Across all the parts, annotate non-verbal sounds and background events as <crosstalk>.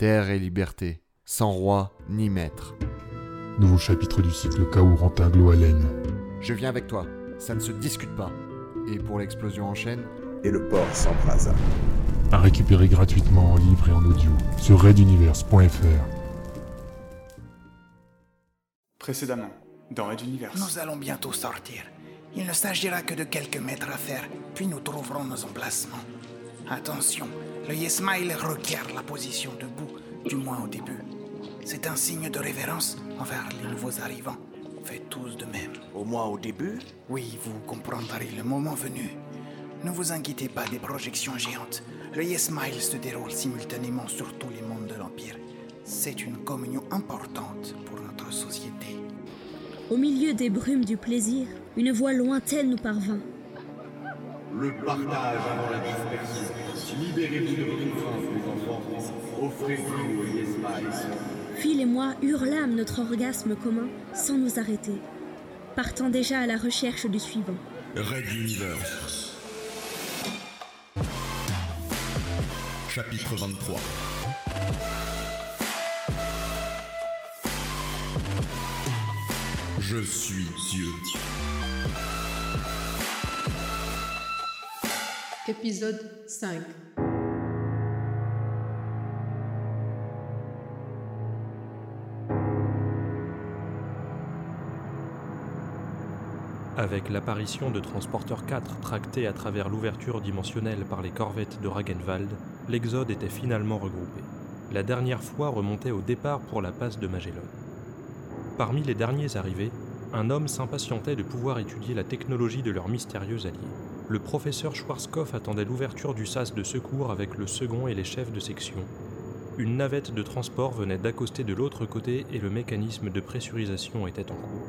Terre et liberté, sans roi ni maître. Nouveau chapitre du cycle Chaos Rentaglo-Haleine. Je viens avec toi, ça ne se discute pas. Et pour l'explosion en chaîne, Et le port s'embrasa. À récupérer gratuitement en livre et en audio sur raiduniverse.fr. Précédemment, dans Red Universe. Nous allons bientôt sortir. Il ne s'agira que de quelques mètres à faire, puis nous trouverons nos emplacements. Attention, le Yesmail requiert la position debout, du moins au début. C'est un signe de révérence envers les nouveaux arrivants. Faites tous de même. Au moins au début, Oui, vous comprendrez le moment venu. Ne vous inquiétez pas des projections géantes. Le Yesmail se déroule simultanément sur tous les mondes de l'Empire. C'est une communion importante pour notre société. Au milieu des brumes du plaisir, une voix lointaine nous parvint. Le partage avant la dispersion. Libérez-vous de votre souffrance, les enfants. Offrez-vous au Yesmaïs. Phil et moi hurlâmes notre orgasme commun sans nous arrêter, partant déjà à la recherche du suivant. Red Universe. Chapitre 23. Je suis Dieu. Épisode 5 Avec l'apparition de Transporteur 4 tracté à travers l'ouverture dimensionnelle par les corvettes de Ragenwald, l'Exode était finalement regroupé. La dernière fois remontait au départ pour la passe de Magellan. Parmi les derniers arrivés, un homme s'impatientait de pouvoir étudier la technologie de leur mystérieux allié. Le professeur Schwarzkopf attendait l'ouverture du sas de secours avec le second et les chefs de section. Une navette de transport venait d'accoster de l'autre côté et le mécanisme de pressurisation était en cours.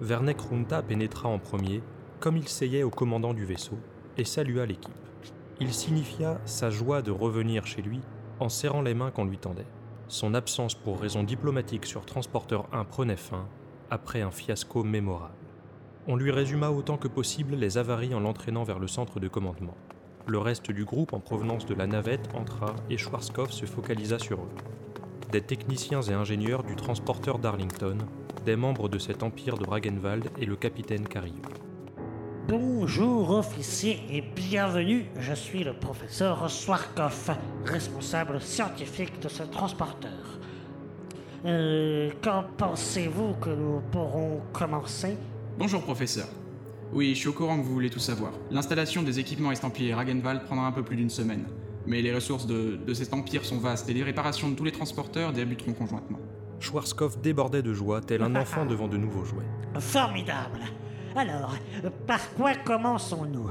Werneck Runta pénétra en premier, comme il seyait au commandant du vaisseau, et salua l'équipe. Il signifia sa joie de revenir chez lui en serrant les mains qu'on lui tendait. Son absence pour raison diplomatique sur Transporteur 1 prenait fin, après un fiasco mémorable. On lui résuma autant que possible les avaries en l'entraînant vers le centre de commandement. Le reste du groupe en provenance de la navette entra et Schwarzkopf se focalisa sur eux. Des techniciens et ingénieurs du transporteur d'Arlington, des membres de cet empire de Ragenwald et le capitaine Carillo. Bonjour officier et bienvenue, je suis le professeur Swarkov, responsable scientifique de ce transporteur. Euh, quand pensez-vous que nous pourrons commencer? Bonjour, professeur. Oui, je suis au courant que vous voulez tout savoir. L'installation des équipements estampillés Ragenwald prendra un peu plus d'une semaine. Mais les ressources de, de cet empire sont vastes et les réparations de tous les transporteurs débuteront conjointement. Schwarzkopf débordait de joie, tel un enfant devant de nouveaux jouets. Formidable Alors, par quoi commençons-nous?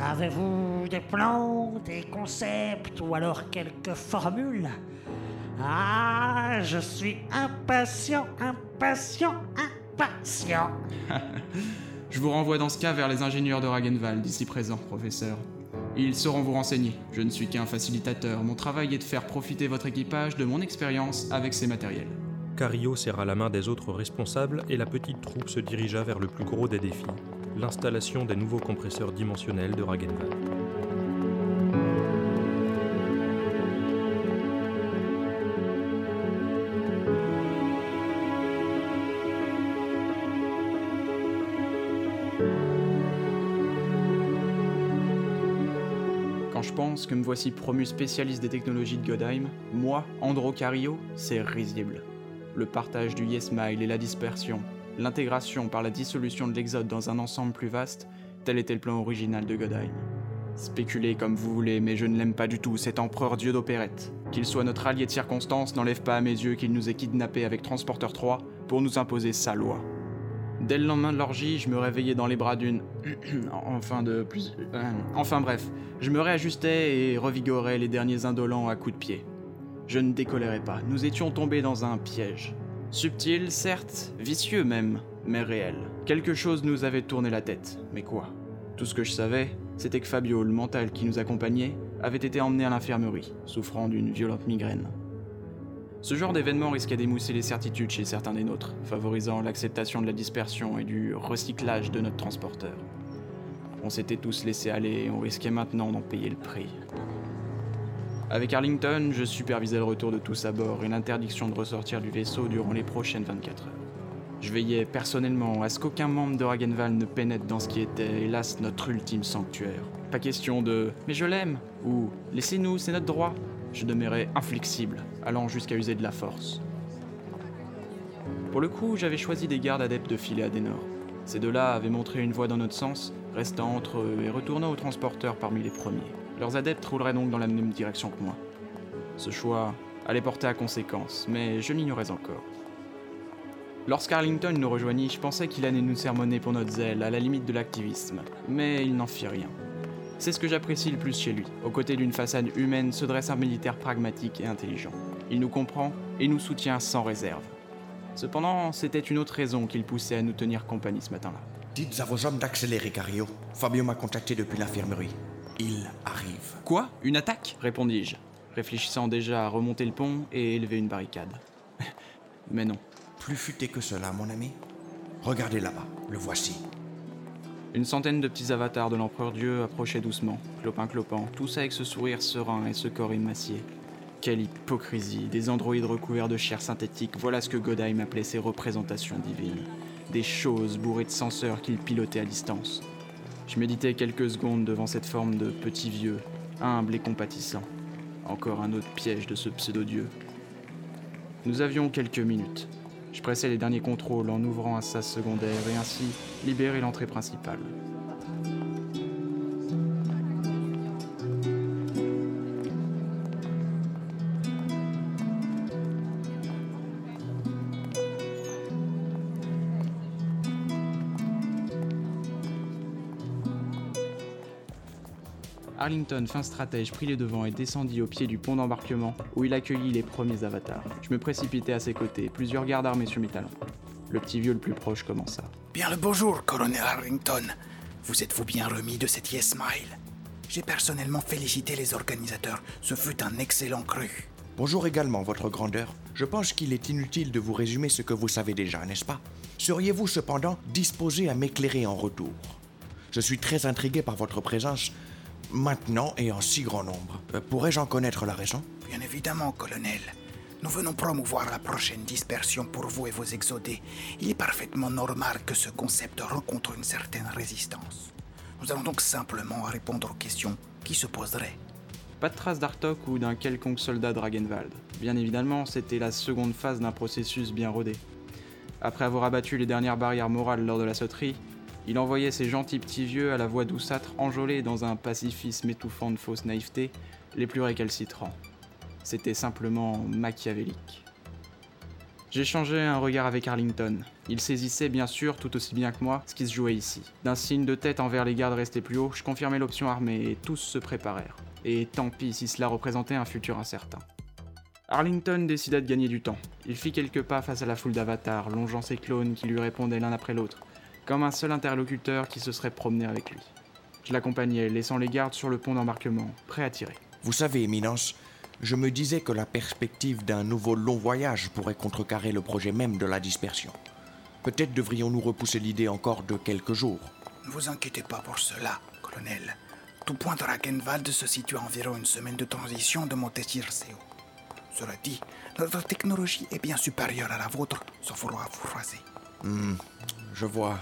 Avez-vous des plans, des concepts ou alors quelques formules? Ah, je suis impatient, impatient, impatient <laughs> Je vous renvoie dans ce cas vers les ingénieurs de Ragenwald, ici présents, professeur. Ils sauront vous renseigner. Je ne suis qu'un facilitateur. Mon travail est de faire profiter votre équipage de mon expérience avec ces matériels. Carillo serra la main des autres responsables et la petite troupe se dirigea vers le plus gros des défis, l'installation des nouveaux compresseurs dimensionnels de Ragenwald. Que me voici promu spécialiste des technologies de Godheim, moi, Andro Carillo, c'est risible. Le partage du Yesmail et la dispersion, l'intégration par la dissolution de l'Exode dans un ensemble plus vaste, tel était le plan original de Godheim. Spéculez comme vous voulez, mais je ne l'aime pas du tout, cet empereur dieu d'opérette. Qu'il soit notre allié de circonstance n'enlève pas à mes yeux qu'il nous ait kidnappés avec Transporteur 3 pour nous imposer sa loi. Dès le lendemain de l'orgie, je me réveillais dans les bras d'une. <clears throat> enfin de plus. euh, enfin bref, je me réajustais et revigorais les derniers indolents à coups de pied. Je ne décolérais pas, nous étions tombés dans un piège. Subtil, certes, vicieux même, mais réel. Quelque chose nous avait tourné la tête, mais quoi? Tout ce que je savais, c'était que Fabio, le mental qui nous accompagnait, avait été emmené à l'infirmerie, souffrant d'une violente migraine. Ce genre d'événement risquait d'émousser les certitudes chez certains des nôtres, favorisant l'acceptation de la dispersion et du recyclage de notre transporteur. On s'était tous laissés aller et on risquait maintenant d'en payer le prix. Avec Arlington, je supervisais le retour de tous à bord et l'interdiction de ressortir du vaisseau durant les prochaines 24 heures. Je veillais personnellement à ce qu'aucun membre de Ragenval ne pénètre dans ce qui était, hélas, notre ultime sanctuaire. Pas question de Mais je l'aime ou Laissez-nous, c'est notre droit. Je demeurais inflexible, allant jusqu'à user de la force. Pour le coup, j'avais choisi des gardes adeptes de filer à Dénor. Ces deux-là avaient montré une voie dans notre sens, restant entre eux et retournant au transporteur parmi les premiers. Leurs adeptes rouleraient donc dans la même direction que moi. Ce choix allait porter à conséquence, mais je l'ignorais encore. Lorsqu'Arlington nous rejoignit, je pensais qu'il allait nous sermonner pour notre zèle, à la limite de l'activisme, mais il n'en fit rien. C'est ce que j'apprécie le plus chez lui. Aux côtés d'une façade humaine se dresse un militaire pragmatique et intelligent. Il nous comprend et nous soutient sans réserve. Cependant, c'était une autre raison qui le poussait à nous tenir compagnie ce matin-là. Dites à vos hommes d'accélérer, Cario. Fabio m'a contacté depuis l'infirmerie. Il arrive. Quoi? Une attaque? répondis-je, réfléchissant déjà à remonter le pont et élever une barricade. <laughs> Mais non. Plus futé que cela, mon ami. Regardez là-bas, le voici. Une centaine de petits avatars de l'empereur Dieu approchaient doucement, clopin-clopant, tous avec ce sourire serein et ce corps émacié. Quelle hypocrisie Des androïdes recouverts de chair synthétique, voilà ce que Godheim appelait ses représentations divines. Des choses bourrées de senseurs qu'il pilotait à distance. Je méditais quelques secondes devant cette forme de petit vieux, humble et compatissant. Encore un autre piège de ce pseudo-dieu. Nous avions quelques minutes. Je pressais les derniers contrôles en ouvrant un sas secondaire et ainsi libérer l'entrée principale. Arlington, fin stratège, prit les devants et descendit au pied du pont d'embarquement où il accueillit les premiers avatars. Je me précipitai à ses côtés, plusieurs gardes armés sur mes talons. Le petit vieux le plus proche commença. Bien le bonjour, colonel Arlington. Vous êtes-vous bien remis de cet Yes Smile J'ai personnellement félicité les organisateurs. Ce fut un excellent cru. Bonjour également, Votre Grandeur. Je pense qu'il est inutile de vous résumer ce que vous savez déjà, n'est-ce pas? Seriez-vous cependant disposé à m'éclairer en retour? Je suis très intrigué par votre présence maintenant et en si grand nombre. Euh, Pourrais-je en connaître la raison? Bien évidemment, colonel. Nous venons promouvoir la prochaine dispersion pour vous et vos exodés. Il est parfaitement normal que ce concept rencontre une certaine résistance. Nous allons donc simplement répondre aux questions qui se poseraient. Pas de trace d'Artok ou d'un quelconque soldat Dragenwald. Bien évidemment, c'était la seconde phase d'un processus bien rodé. Après avoir abattu les dernières barrières morales lors de la sauterie, il envoyait ces gentils petits vieux à la voix douceâtre enjôlés dans un pacifisme étouffant de fausse naïveté, les plus récalcitrants. C'était simplement machiavélique. J'échangeais un regard avec Arlington. Il saisissait bien sûr, tout aussi bien que moi, ce qui se jouait ici. D'un signe de tête envers les gardes restés plus haut, je confirmais l'option armée et tous se préparèrent. Et tant pis si cela représentait un futur incertain. Arlington décida de gagner du temps. Il fit quelques pas face à la foule d'avatars, longeant ses clones qui lui répondaient l'un après l'autre, comme un seul interlocuteur qui se serait promené avec lui. Je l'accompagnais, laissant les gardes sur le pont d'embarquement, prêts à tirer. Vous savez, Éminence, je me disais que la perspective d'un nouveau long voyage pourrait contrecarrer le projet même de la dispersion. Peut-être devrions-nous repousser l'idée encore de quelques jours. Ne vous inquiétez pas pour cela, colonel. Tout point de Ragenwald se situe à environ une semaine de transition de Montesir-Seo. Cela dit, notre technologie est bien supérieure à la vôtre, sauf vouloir vous froisser. Hmm, je vois.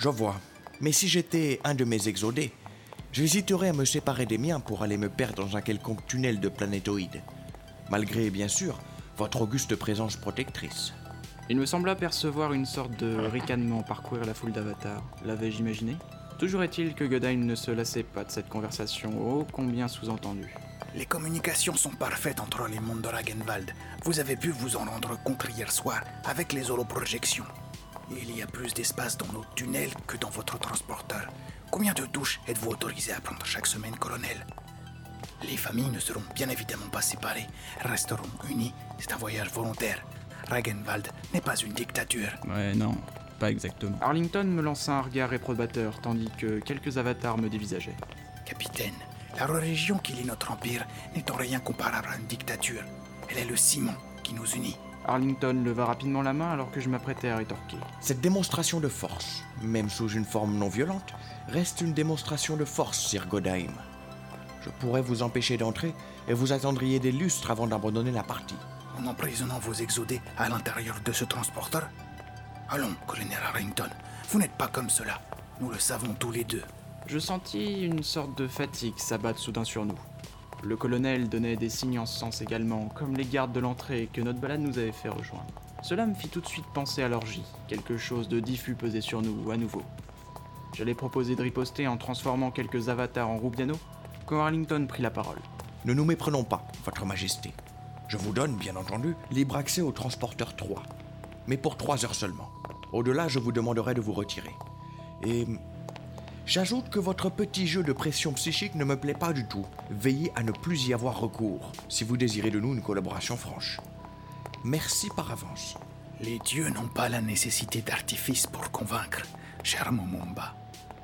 Je vois. Mais si j'étais un de mes exodés, j'hésiterais à me séparer des miens pour aller me perdre dans un quelconque tunnel de planétoïdes. Malgré, bien sûr, votre auguste présence protectrice. Il me sembla percevoir une sorte de ricanement parcourir la foule d'avatars. L'avais-je imaginé? Toujours est-il que Godheim ne se lassait pas de cette conversation, ô combien sous-entendue. Les communications sont parfaites entre les mondes de Ragenwald. Vous avez pu vous en rendre compte hier soir avec les holoprojections. Il y a plus d'espace dans nos tunnels que dans votre transporteur. Combien de douches êtes-vous autorisé à prendre chaque semaine, colonel? Les familles ne seront bien évidemment pas séparées, resteront unies. C'est un voyage volontaire. Ragenwald n'est pas une dictature. Ouais, non, pas exactement. Arlington me lança un regard réprobateur, tandis que quelques avatars me dévisageaient. Capitaine, la religion qui lie notre empire n'est en rien comparable à une dictature. Elle est le ciment qui nous unit. Arlington leva rapidement la main alors que je m'apprêtais à rétorquer. Cette démonstration de force, même sous une forme non violente, reste une démonstration de force, Sir Godheim. Je pourrais vous empêcher d'entrer et vous attendriez des lustres avant d'abandonner la partie. En emprisonnant vos exodés à l'intérieur de ce transporteur Allons, colonel Arlington, vous n'êtes pas comme cela. Nous le savons tous les deux. Je sentis une sorte de fatigue s'abattre soudain sur nous. Le colonel donnait des signes en ce sens également, comme les gardes de l'entrée que notre balade nous avait fait rejoindre. Cela me fit tout de suite penser à l'orgie. Quelque chose de diffus pesait sur nous, à nouveau. J'allais proposer de riposter en transformant quelques avatars en roubiano, quand Arlington prit la parole. Ne nous méprenons pas, Votre Majesté. Je vous donne, bien entendu, libre accès au transporteur 3. Mais pour trois heures seulement. Au-delà, je vous demanderai de vous retirer. Et J'ajoute que votre petit jeu de pression psychique ne me plaît pas du tout. Veillez à ne plus y avoir recours, si vous désirez de nous une collaboration franche. Merci par avance. Les dieux n'ont pas la nécessité d'artifice pour convaincre, cher Momomba.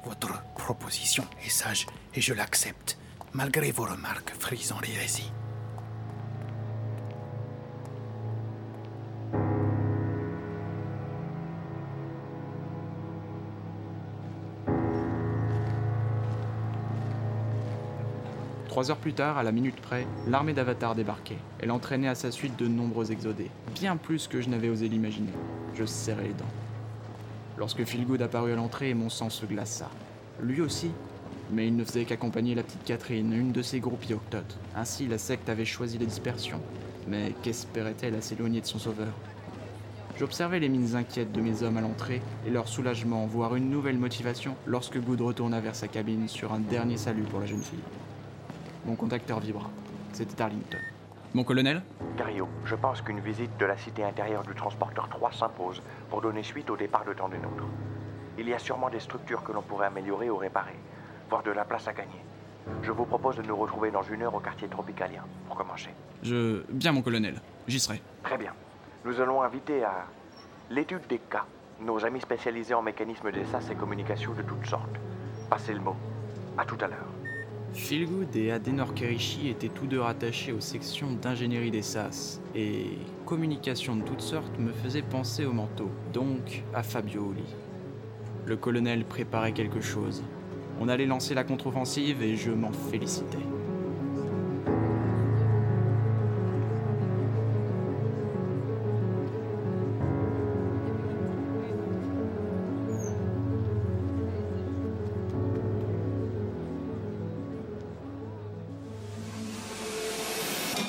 Votre proposition est sage et je l'accepte, malgré vos remarques frisant l'hérésie. Trois heures plus tard, à la minute près, l'armée d'Avatar débarquait. Elle entraînait à sa suite de nombreux exodés, bien plus que je n'avais osé l'imaginer. Je serrais les dents. Lorsque Philgood apparut à l'entrée, mon sang se glaça. Lui aussi, mais il ne faisait qu'accompagner la petite Catherine, une de ses groupes Yoctot. Ainsi, la secte avait choisi la dispersion. Mais qu'espérait-elle à s'éloigner de son sauveur? J'observais les mines inquiètes de mes hommes à l'entrée et leur soulagement, voire une nouvelle motivation, lorsque Good retourna vers sa cabine sur un dernier salut pour la jeune fille. Mon contacteur vibra. C'était Arlington. Mon colonel Cario, je pense qu'une visite de la cité intérieure du transporteur 3 s'impose pour donner suite au départ de temps de nôtres. Il y a sûrement des structures que l'on pourrait améliorer ou réparer, voire de la place à gagner. Je vous propose de nous retrouver dans une heure au quartier tropicalien, pour commencer. Je. Bien, mon colonel. J'y serai. Très bien. Nous allons inviter à l'étude des cas nos amis spécialisés en mécanismes des SAS et communications de toutes sortes. Passez le mot. À tout à l'heure. Philgood et Adenor Kerishi étaient tous deux rattachés aux sections d'ingénierie des SAS, et communication de toutes sortes me faisait penser au manteau, donc à Fabio Oli. Le colonel préparait quelque chose. On allait lancer la contre-offensive et je m'en félicitais.